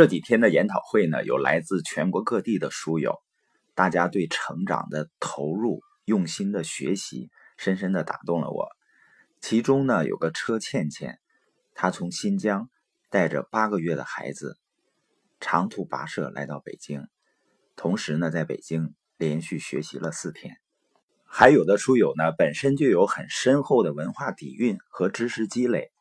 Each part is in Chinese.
这几天的研讨会呢，有来自全国各地的书友，大家对成长的投入、用心的学习，深深的打动了我。其中呢，有个车倩倩，她从新疆带着八个月的孩子，长途跋涉来到北京，同时呢，在北京连续学习了四天。还有的书友呢，本身就有很深厚的文化底蕴和知识积累，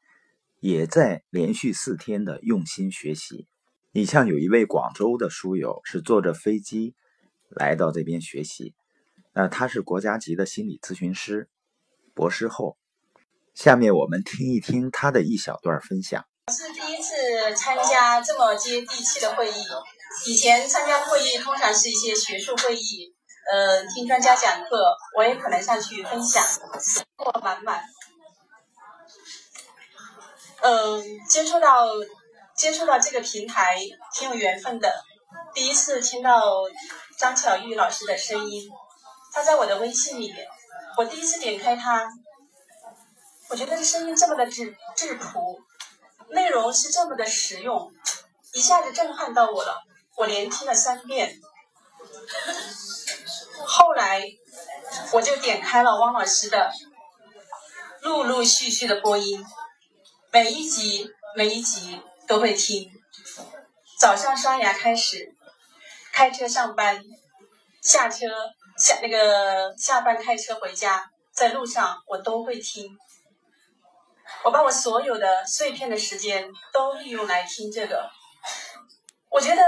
也在连续四天的用心学习。你像有一位广州的书友是坐着飞机来到这边学习，那他是国家级的心理咨询师，博士后。下面我们听一听他的一小段分享。我是第一次参加这么接地气的会议，以前参加会议通常是一些学术会议，呃，听专家讲课，我也可能上去分享，收获满满。嗯，接触到。接触到这个平台挺有缘分的，第一次听到张巧玉老师的声音，她在我的微信里面，我第一次点开她，我觉得这声音这么的质质朴，内容是这么的实用，一下子震撼到我了，我连听了三遍，后来我就点开了汪老师的陆陆续续的播音，每一集每一集。都会听，早上刷牙开始，开车上班，下车下那个下班开车回家，在路上我都会听。我把我所有的碎片的时间都利用来听这个，我觉得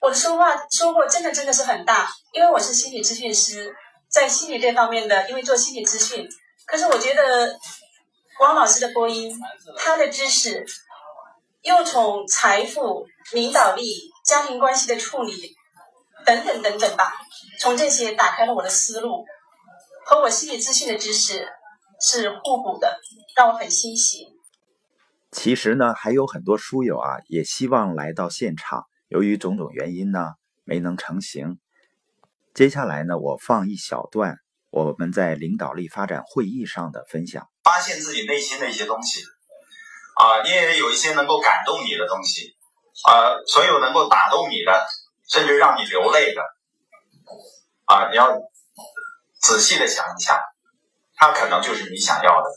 我的收获收获真的真的是很大，因为我是心理咨询师，在心理这方面的，因为做心理咨询，可是我觉得王老师的播音，他的知识。又从财富、领导力、家庭关系的处理等等等等吧，从这些打开了我的思路，和我心理咨询的知识是互补的，让我很欣喜。其实呢，还有很多书友啊，也希望来到现场，由于种种原因呢，没能成行。接下来呢，我放一小段我们在领导力发展会议上的分享，发现自己内心的一些东西。啊，你也有一些能够感动你的东西，啊，所有能够打动你的，甚至让你流泪的，啊，你要仔细的想一想，它可能就是你想要的。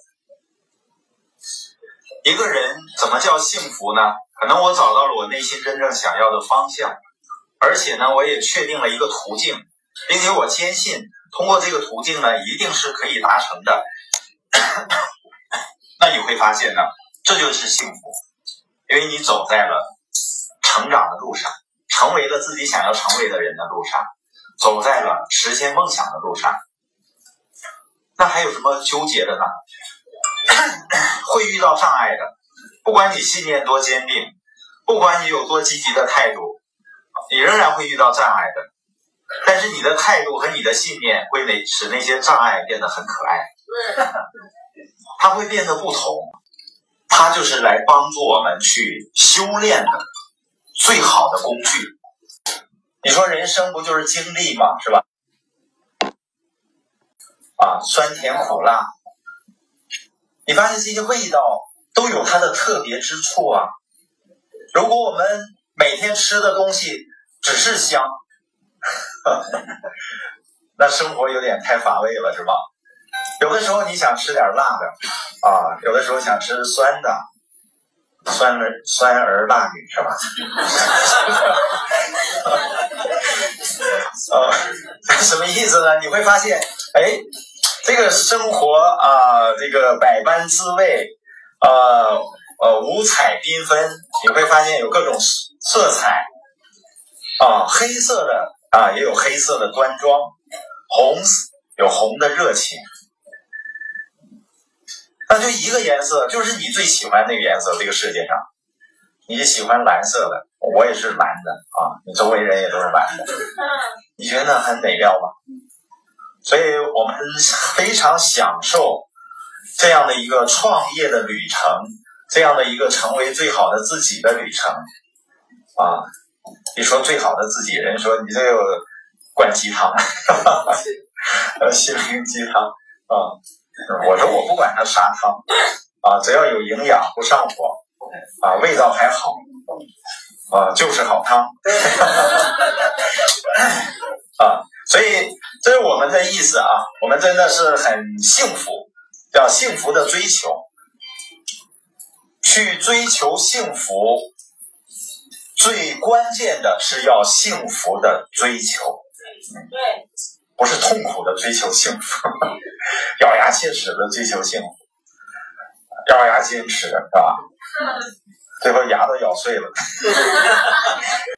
一个人怎么叫幸福呢？可能我找到了我内心真正想要的方向，而且呢，我也确定了一个途径，并且我坚信通过这个途径呢，一定是可以达成的。那你会发现呢？这就是幸福，因为你走在了成长的路上，成为了自己想要成为的人的路上，走在了实现梦想的路上。那还有什么纠结的呢？会遇到障碍的，不管你信念多坚定，不管你有多积极的态度，你仍然会遇到障碍的。但是你的态度和你的信念会那使那些障碍变得很可爱，它会变得不同。它就是来帮助我们去修炼的最好的工具。你说人生不就是经历吗？是吧？啊，酸甜苦辣，你发现这些味道都有它的特别之处啊。如果我们每天吃的东西只是香，那生活有点太乏味了，是吧？有的时候你想吃点辣的，啊，有的时候想吃酸的，酸儿酸儿辣女是吧？啊，什么意思呢？你会发现，哎，这个生活啊，这个百般滋味，呃呃，五彩缤纷，你会发现有各种色彩，啊，黑色的啊，也有黑色的端庄，红有红的热情。那就一个颜色，就是你最喜欢那个颜色。这个世界上，你喜欢蓝色的，我也是蓝的啊。你周围人也都是蓝的，你觉得很美妙吗？所以我们非常享受这样的一个创业的旅程，这样的一个成为最好的自己的旅程啊。你说最好的自己，人说你这有灌鸡汤，呃，心灵鸡汤啊。我说我不管它啥汤，啊，只要有营养不上火，啊，味道还好，啊，就是好汤。啊，所以这是我们的意思啊，我们真的是很幸福，叫幸福的追求，去追求幸福，最关键的是要幸福的追求，对，不是痛苦的追求幸福，咬牙切齿的追求幸福，咬牙切齿是吧？最后牙都咬碎了。